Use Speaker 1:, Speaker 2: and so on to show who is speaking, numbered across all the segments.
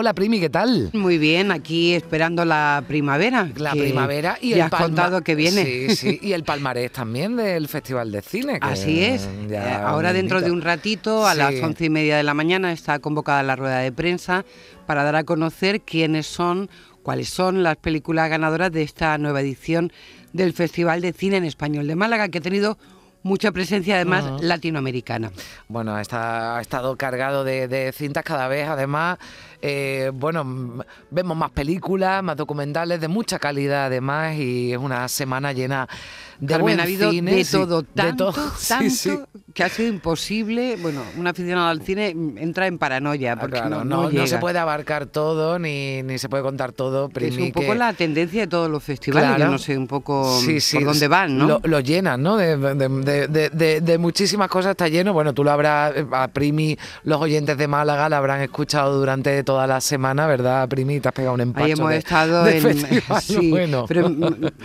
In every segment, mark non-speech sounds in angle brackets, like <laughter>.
Speaker 1: Hola Primi, ¿qué tal?
Speaker 2: Muy bien, aquí esperando la primavera.
Speaker 1: La primavera y el
Speaker 2: has contado que viene.
Speaker 1: Sí, sí, y el palmarés también del Festival de Cine. que
Speaker 2: Así es. Eh, Ahora dentro
Speaker 1: invita.
Speaker 2: de un ratito, a
Speaker 1: Sí.
Speaker 2: las once y media de la mañana, está convocada la rueda de prensa para dar a conocer quiénes son, cuáles son las películas ganadoras de esta nueva edición del Festival de Cine en Español de Málaga, que ha tenido mucha presencia además latinoamericana.
Speaker 1: Bueno, está, ha estado cargado de, de cintas cada vez, además, eh, bueno, vemos más películas, más documentales de mucha calidad además y es una semana llena de
Speaker 2: Carmen,
Speaker 1: buen
Speaker 2: ha habido
Speaker 1: cine,
Speaker 2: de
Speaker 1: sí,
Speaker 2: todo,
Speaker 1: de
Speaker 2: tanto,
Speaker 1: todo,
Speaker 2: tanto, <laughs>
Speaker 1: sí.
Speaker 2: que ha sido imposible. Bueno, un aficionado al cine mm, entra en paranoia
Speaker 1: Ah,
Speaker 2: porque
Speaker 1: claro,
Speaker 2: no,
Speaker 1: no,
Speaker 2: no
Speaker 1: no
Speaker 2: llega.
Speaker 1: se puede abarcar todo ni, ni se puede contar todo.
Speaker 2: Es
Speaker 1: Primi,
Speaker 2: un poco
Speaker 1: que-
Speaker 2: la tendencia de todos los festivales, yo no sé un poco
Speaker 1: Sí, sí,
Speaker 2: por dónde van, ¿no?
Speaker 1: Lo, lo llenan, ¿no? De, de- de- de- de- de muchísimas cosas está lleno. Bueno, tú lo habrás, eh, a Primi, los oyentes de Málaga la habrán escuchado durante toda la semana, ¿verdad, Primi? Te has pegado un empacho
Speaker 2: Ahí hemos
Speaker 1: de-
Speaker 2: estado
Speaker 1: de
Speaker 2: en <laughs>
Speaker 1: festival, <laughs>
Speaker 2: sí,
Speaker 1: bueno.
Speaker 2: pero mm,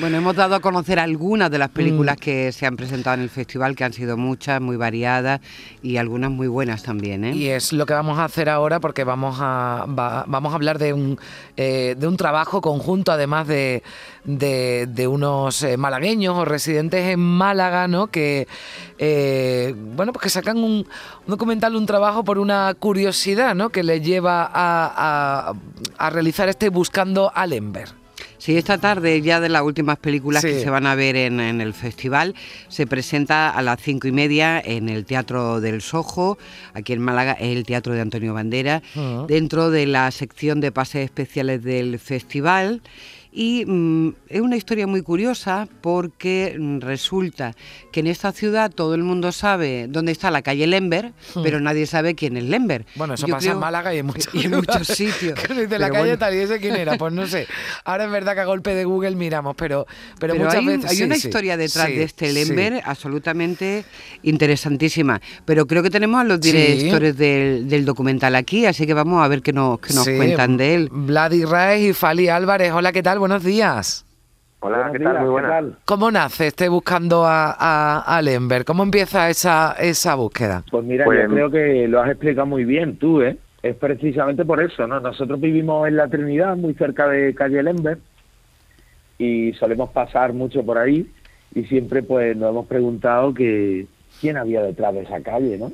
Speaker 2: bueno, hemos dado a conocer algunas de las películas
Speaker 1: Mm.
Speaker 2: que se han presentado en el festival, que han sido muchas, muy variadas y algunas muy buenas también, ¿eh?
Speaker 1: Y es lo que vamos a hacer ahora porque vamos a, va- vamos a hablar de un, eh, de un trabajo conjunto, además de, de, de unos eh, malagueños o residentes en Málaga, ¿no? Que, bueno, pues que sacan un, un documental, un trabajo por una curiosidad, ¿no? Que les lleva a, a- a realizar este Buscando Ember.
Speaker 2: Sí, esta tarde ya de las últimas películas que se van a ver en, en el festival se presenta a las cinco y media en el Teatro del Sojo, aquí en Málaga, es el Teatro de Antonio Bandera,
Speaker 1: Ujú.
Speaker 2: dentro de la sección de pases especiales del festival. Y mm, es una historia muy curiosa porque mm, resulta que en esta ciudad todo el mundo sabe dónde está la calle Lember, pero nadie sabe quién es Lember.
Speaker 1: Hmm. Bueno, eso
Speaker 2: Yo
Speaker 1: pasa en Málaga y en muchos, <laughs>
Speaker 2: y en muchos sitios.
Speaker 1: Dice la calle
Speaker 2: bueno.
Speaker 1: tal y ese quién era, pues no sé. Ahora es verdad que a golpe de Google miramos, pero, pero,
Speaker 2: Pero
Speaker 1: muchas
Speaker 2: hay, un-
Speaker 1: veces
Speaker 2: hay
Speaker 1: sí,
Speaker 2: una
Speaker 1: sí,
Speaker 2: historia detrás
Speaker 1: sí,
Speaker 2: de este. Lember absolutamente interesantísima. Pero creo que tenemos a los directores del, del documental aquí, así que vamos a ver qué nos, qué nos cuentan de él.
Speaker 1: Vladi Raez y Fali Álvarez. Hola, ¿qué tal? Buenos días.
Speaker 3: Hola, ¿qué tal? Muy buena.
Speaker 1: ¿Cómo nace este buscando a, a, a Lember? ¿Cómo empieza esa, esa búsqueda?
Speaker 3: Pues mira,
Speaker 4: Pues-
Speaker 3: yo creo que lo has explicado muy bien tú, ¿eh? Es precisamente por eso, ¿no? Nosotros vivimos en la Trinidad, muy cerca de calle Lember, y solemos pasar mucho por ahí, y siempre pues nos hemos preguntado que quién había detrás de esa calle, ¿no?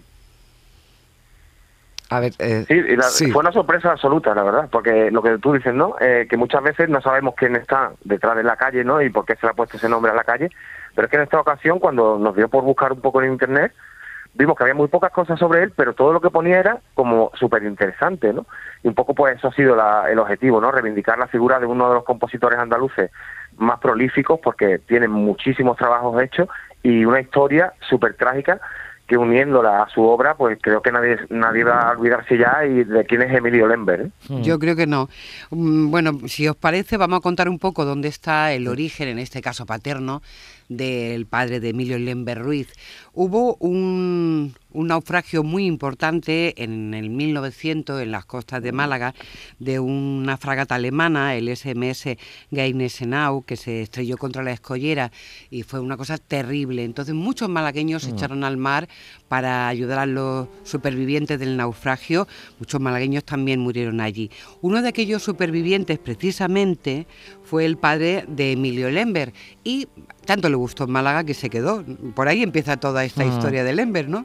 Speaker 1: A ver, eh,
Speaker 4: Sí, la-
Speaker 1: sí.
Speaker 4: fue una sorpresa absoluta, la verdad, porque lo que tú dices, ¿no? Eh, que muchas veces no sabemos quién está detrás de la calle, ¿no? Y por qué se le ha puesto ese nombre a la calle. Pero es que en esta ocasión, cuando nos dio por buscar un poco en internet, vimos que había muy pocas cosas sobre él, pero todo lo que ponía era como súper interesante, ¿no? Y un poco, pues, eso ha sido la- el objetivo, ¿no? Reivindicar la figura de uno de los compositores andaluces más prolíficos, porque tiene muchísimos trabajos hechos y una historia súper trágica que uniéndola a su obra, pues creo que nadie nadie va a olvidarse ya y de quién es Emilio Lember. ¿eh?
Speaker 1: Mm.
Speaker 2: Yo creo que no. Mm, Bueno, si os parece, vamos a contar un poco dónde está el origen, en este caso paterno, del padre de Emilio Lember Ruiz. Hubo un, un naufragio muy importante en el 1900 en las costas de Málaga de una fragata alemana, el SMS Geinesenau, que se estrelló contra la escollera y fue una cosa terrible. Entonces muchos malagueños se echaron al mar para ayudar a los supervivientes del naufragio. Muchos malagueños también murieron allí. Uno de aquellos supervivientes precisamente fue el padre de Emilio Lember y tanto le gustó en Málaga que se quedó. Por ahí empieza toda esta
Speaker 1: Ah.
Speaker 2: historia de Lember, ¿no?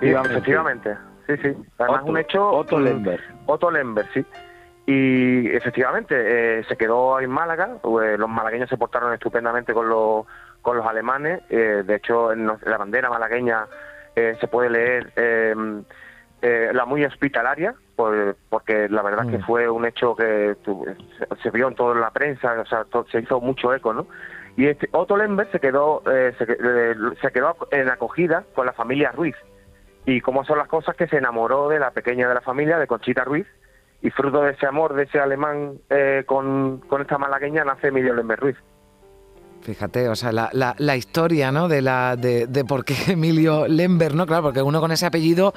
Speaker 4: Sí, efectivamente. Sí, sí. Además,
Speaker 3: Otto-
Speaker 4: un hecho.
Speaker 3: Otto
Speaker 4: mm,
Speaker 3: Lember.
Speaker 4: Otto Lember, sí. Y efectivamente, eh, se quedó en Málaga. pues, los malagueños se portaron estupendamente con los, con los alemanes. eh, de hecho, en la bandera malagueña eh, se puede leer eh, eh, la muy hospitalaria, por- porque la verdad que
Speaker 1: Mm.
Speaker 4: fue un hecho que tu- se, se vio en toda la prensa, o sea, to- se hizo mucho eco, ¿no? Y este Otto Lember se quedó, eh, se, que- eh, se quedó en acogida con la familia Ruiz. Y cómo son las cosas que se enamoró de la pequeña de la familia, de Conchita Ruiz, y fruto de ese amor de ese alemán eh, con, con esta malagueña nace Emilio Lember Ruiz.
Speaker 1: Fíjate, o sea, la, la, la historia, ¿no? De la de, de, por qué <laughs> Emilio Lember, ¿no? Claro, porque uno con ese apellido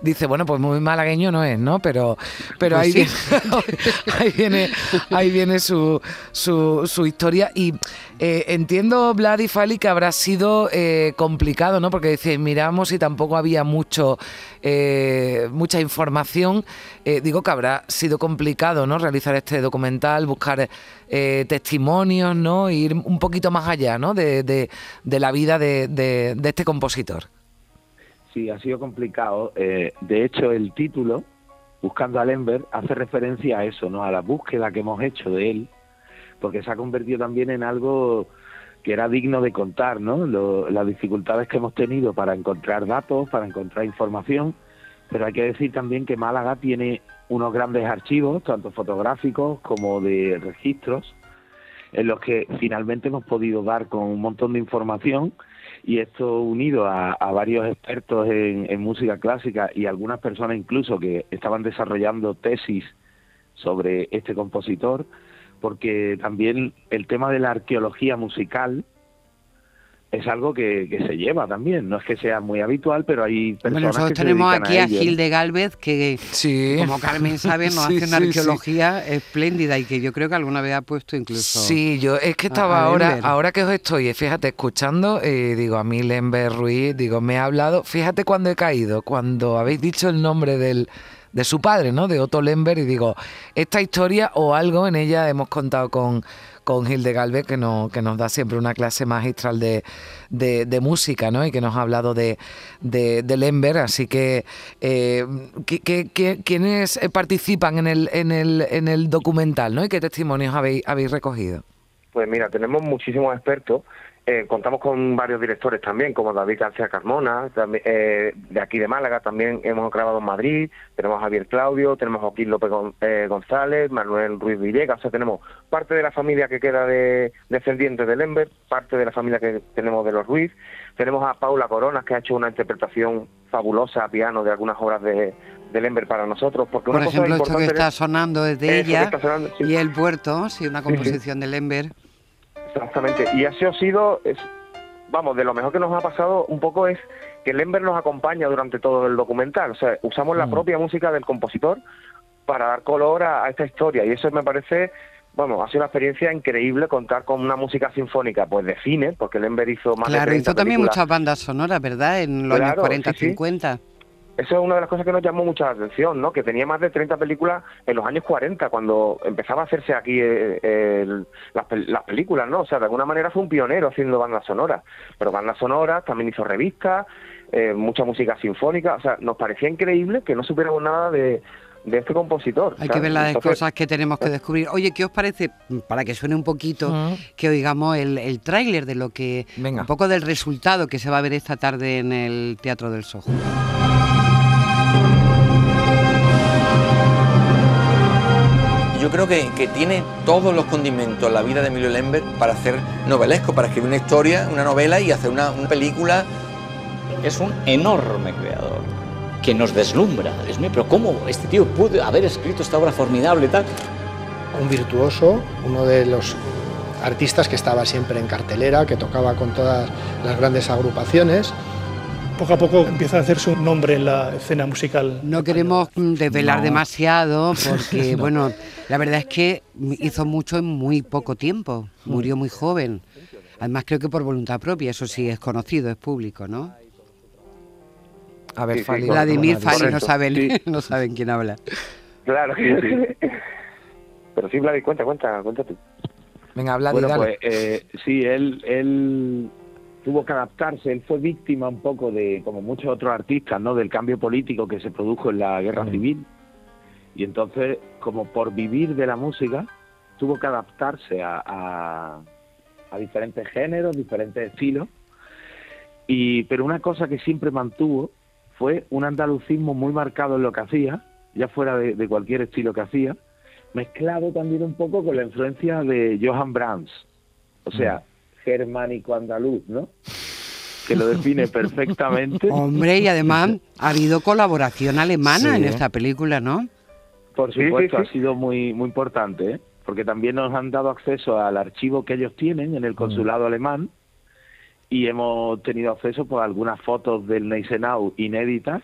Speaker 1: dice, bueno, pues muy malagueño no es, ¿no? Pero, pero
Speaker 2: Pues
Speaker 1: ahí,
Speaker 2: sí.
Speaker 1: viene, <laughs> ahí viene, ahí viene su, su, su historia. Y eh, entiendo, Vlad y Fali, que habrá sido eh, complicado, ¿no? Porque dice, miramos y tampoco había mucho, eh, mucha información. Digo que habrá sido complicado, ¿no? Realizar este documental, buscar eh, testimonios, ¿no? Ir un poquito más allá, ¿no? De, la vida de, de- este compositor.
Speaker 3: Sí, ha sido complicado. Eh, de hecho, el título, Buscando a Lember, hace referencia a eso, ¿no? A la búsqueda que hemos hecho de él, porque se ha convertido también en algo que era digno de contar, ¿no? Lo- las dificultades que hemos tenido para encontrar datos, para encontrar información, pero hay que decir también que Málaga tiene unos grandes archivos, tanto fotográficos como de registros, en los que finalmente hemos podido dar con un montón de información y esto unido a, varios expertos en música clásica y algunas personas incluso que estaban desarrollando tesis sobre este compositor, porque también el tema de la arqueología musical es algo que, que se lleva también, no es que sea muy habitual, pero hay personas
Speaker 2: Bueno, nosotros
Speaker 3: que
Speaker 2: tenemos aquí a,
Speaker 3: ello, ¿no?
Speaker 2: Gil de Galvez, que
Speaker 1: Sí.
Speaker 2: como Carmen sabe, <laughs> nos
Speaker 1: Sí,
Speaker 2: hace una
Speaker 1: sí, sí.
Speaker 2: arqueología espléndida y que yo creo que alguna vez ha puesto incluso...
Speaker 1: Sí, yo es que
Speaker 2: a-
Speaker 1: estaba
Speaker 2: a
Speaker 1: ahora,
Speaker 2: Lember.
Speaker 1: ahora que os estoy, fíjate, escuchando, eh, digo, a mí Lember Ruiz, digo, me ha hablado, fíjate cuando he caído, cuando habéis dicho el nombre del, de su padre, ¿no? De Otto Lember, y digo, esta historia o algo en ella hemos contado con, con Gil de Galvez, que, no, que nos da siempre una clase magistral de, de, de música, ¿no? Y que nos ha hablado de, de, de Lember, así que, eh, ¿qué- qué- qué- ¿quiénes participan en el, en, el, en el documental, ¿no? ¿Y qué testimonios habéis, habéis recogido?
Speaker 4: Pues mira, tenemos muchísimos expertos. Eh, contamos con varios directores también, como David García Carmona, también, eh, de aquí de Málaga, también hemos grabado en Madrid, tenemos a Javier Claudio, tenemos a Joaquín López eh, González, Manuel Ruiz Villegas, o sea, tenemos parte de la familia que queda de descendientes de Lember, parte de la familia que tenemos de los Ruiz, tenemos a Paula Coronas, que ha hecho una interpretación fabulosa a piano de algunas obras de, de Lember para nosotros, porque
Speaker 2: Por
Speaker 4: una cosa
Speaker 2: ejemplo, esto que está
Speaker 4: es-
Speaker 2: sonando es de
Speaker 4: Eso que
Speaker 2: ella
Speaker 4: está sonando, sí.
Speaker 2: y El Puerto, sí, una composición de Lember.
Speaker 4: Exactamente. Y así ha sido, es, vamos, de lo mejor que nos ha pasado un poco es que Lember nos acompaña durante todo el documental. O sea, usamos la
Speaker 1: Mm.
Speaker 4: propia música del compositor para dar color a, a esta historia. Y eso me parece, bueno, ha sido una experiencia increíble contar con una música sinfónica, pues de cine, porque Lember hizo más de
Speaker 2: Claro,
Speaker 4: 30
Speaker 2: hizo también
Speaker 4: películas.
Speaker 2: muchas bandas sonoras, ¿verdad? En los años
Speaker 4: Claro,
Speaker 2: 40,
Speaker 4: sí, sí.
Speaker 2: 50.
Speaker 4: Eso es una de las cosas que nos llamó mucha atención, ¿no? Que tenía más de 30 películas en los años 40, cuando empezaba a hacerse aquí eh, el- las, pel- las películas, ¿no? O sea, de alguna manera fue un pionero haciendo bandas sonoras. Pero bandas sonoras, también hizo revistas, eh, mucha música sinfónica. O sea, nos parecía increíble que no supiéramos nada de, de este compositor.
Speaker 2: Hay
Speaker 4: ¿sabes?
Speaker 2: que ver las
Speaker 4: Entonces,
Speaker 2: cosas que tenemos que descubrir. Oye, ¿qué os parece, para que suene un poquito,
Speaker 1: Ujú.
Speaker 2: que oigamos el, el tráiler de lo que,
Speaker 1: Venga.
Speaker 2: un poco del resultado que se va a ver esta tarde en el Teatro del Sojo?
Speaker 5: Yo creo que, que tiene todos los condimentos la vida de Emilio Lambert para hacer novelesco, para escribir una historia, una novela y hacer una, una película.
Speaker 6: Es un enorme creador que nos deslumbra. Dios mío, pero ¿cómo este tío pudo haber escrito esta obra formidable y tal?
Speaker 7: un virtuoso, uno de los artistas que estaba siempre en cartelera, que tocaba con todas las grandes agrupaciones.
Speaker 8: Poco a poco empieza a hacerse un nombre en la escena musical.
Speaker 2: No queremos desvelar
Speaker 1: No.
Speaker 2: demasiado porque, <laughs> bueno, la verdad es que hizo mucho en muy poco tiempo. Murió muy joven. Además, creo que por voluntad propia, eso sí es conocido, es público, ¿no?
Speaker 1: A ver,
Speaker 4: Sí,
Speaker 1: Fali.
Speaker 2: Vladimir
Speaker 1: ¿cómo lo
Speaker 2: Fali no saben,
Speaker 4: sí. <laughs>
Speaker 2: no saben quién habla.
Speaker 4: Claro que sí. <laughs> Pero sí, Vladi, cuenta, cuenta, cuenta tú.
Speaker 1: Venga, Vladi,
Speaker 3: Bueno, pues eh, sí, él, él tuvo que adaptarse, él fue víctima un poco de, como muchos otros artistas, ¿no? Del cambio político que se produjo en la guerra civil. Y entonces, como por vivir de la música, tuvo que adaptarse a, a, a diferentes géneros, diferentes estilos. Y, pero una cosa que siempre mantuvo fue un andalucismo muy marcado en lo que hacía, ya fuera de, de cualquier estilo que hacía, mezclado también un poco con la influencia de Johann Brahms, o sea, germánico andaluz, ¿no? Que lo define <laughs> perfectamente.
Speaker 2: Hombre, y además ha habido colaboración alemana
Speaker 1: Sí.
Speaker 2: en esta película, ¿no?
Speaker 3: Por
Speaker 4: Sí, sí,
Speaker 3: supuesto,
Speaker 4: sí.
Speaker 3: ha sido muy muy importante, ¿eh? porque también nos han dado acceso al archivo que ellos tienen en el consulado alemán y hemos tenido acceso pues, a algunas fotos del Neisenau inéditas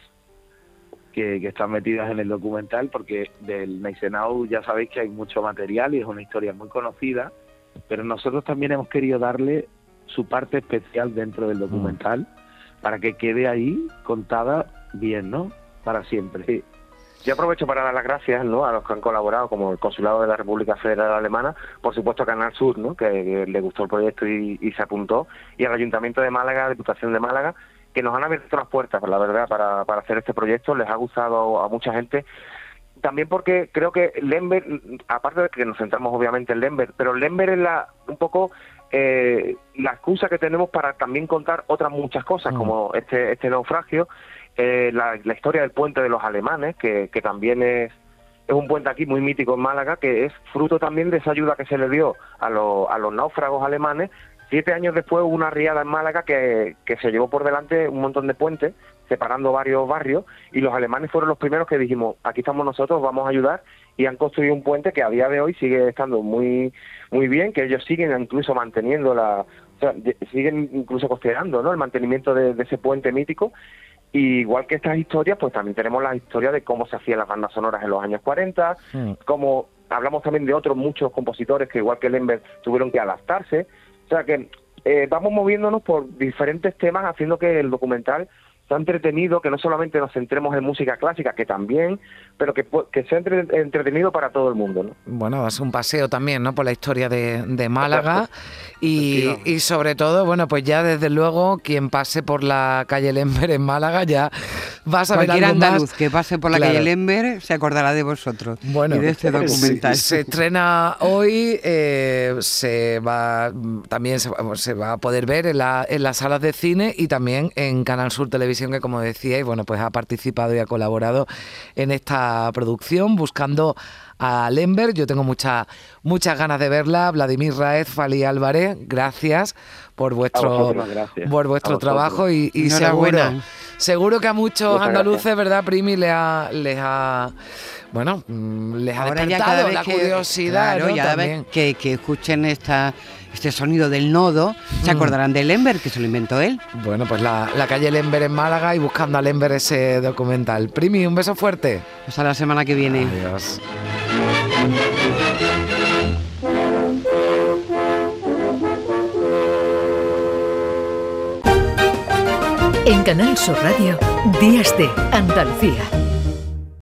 Speaker 3: que, que, están metidas en el documental, porque del Neisenau ya sabéis que hay mucho material y es una historia muy conocida, pero nosotros también hemos querido darle su parte especial dentro del documental para que quede ahí contada bien, ¿no? Para siempre.
Speaker 4: Yo aprovecho para dar las gracias ¿no? a los que han colaborado, como el Consulado de la República Federal Alemana, por supuesto a Canal Sur, ¿no? que, le gustó el proyecto y, se apuntó, y al Ayuntamiento de Málaga, Diputación de Málaga, que nos han abierto las puertas, la verdad, para, para hacer este proyecto. Les ha gustado a mucha gente también porque creo que Lember, aparte de que nos centramos obviamente en Lember, pero Lember es la, un poco eh, la excusa que tenemos para también contar otras muchas cosas, mm. como este, este naufragio, eh, la, historia del puente de los alemanes, que, que también es, es un puente aquí muy mítico en Málaga, que es fruto también de esa ayuda que se le dio a, a los náufragos alemanes. Siete años después hubo una riada en Málaga que, que se llevó por delante un montón de puentes, separando varios barrios, y los alemanes fueron los primeros que dijimos, aquí estamos nosotros, vamos a ayudar, y han construido un puente que a día de hoy sigue estando muy muy bien, que ellos siguen incluso manteniendo la, o sea, siguen incluso costeando ¿no? el mantenimiento de, ese puente mítico igual que estas historias, pues también tenemos la historia de cómo se hacían las bandas sonoras en los años 40, como hablamos también de otros muchos compositores que igual que Lember tuvieron que adaptarse. O sea que eh, vamos moviéndonos por diferentes temas haciendo que el documental sea entretenido, que no solamente nos centremos en música clásica, que también, pero que, que sea entretenido para todo el mundo. ¿no?
Speaker 1: Bueno, es un paseo también ¿no? por la historia de, de Málaga y, y, sobre todo, bueno, pues ya desde luego quien pase por la calle Lember en Málaga ya va a saber
Speaker 2: Cualquier
Speaker 1: algo
Speaker 2: andaluz que pase por la calle Lember se acordará de vosotros bueno, y de este documental.
Speaker 1: Se, estrena hoy, eh, se va también se, se, va a poder ver en, la, en las salas de cine y también en Canal Sur Televisión que como decíais, bueno, pues ha participado y ha colaborado en esta producción buscando a Lember. Yo tengo muchas muchas ganas de verla. Vladimir Raez, Fali Álvarez, gracias por vuestro, por vuestro trabajo y, seguro, seguro que a muchos andaluces, ¿verdad, Primi? Les ha, les ha bueno, mm, les ha Ahora despertado la curiosidad.
Speaker 2: Claro, que, que escuchen esta este sonido del nodo, se mm. acordarán de Lember, que se lo inventó él.
Speaker 1: Bueno, pues la, calle Lember en Málaga y buscando a Lember ese documental. Primi, un beso fuerte.
Speaker 2: Hasta la semana que viene.
Speaker 1: Adiós.
Speaker 9: En Canal Sur Radio, Días de Andalucía.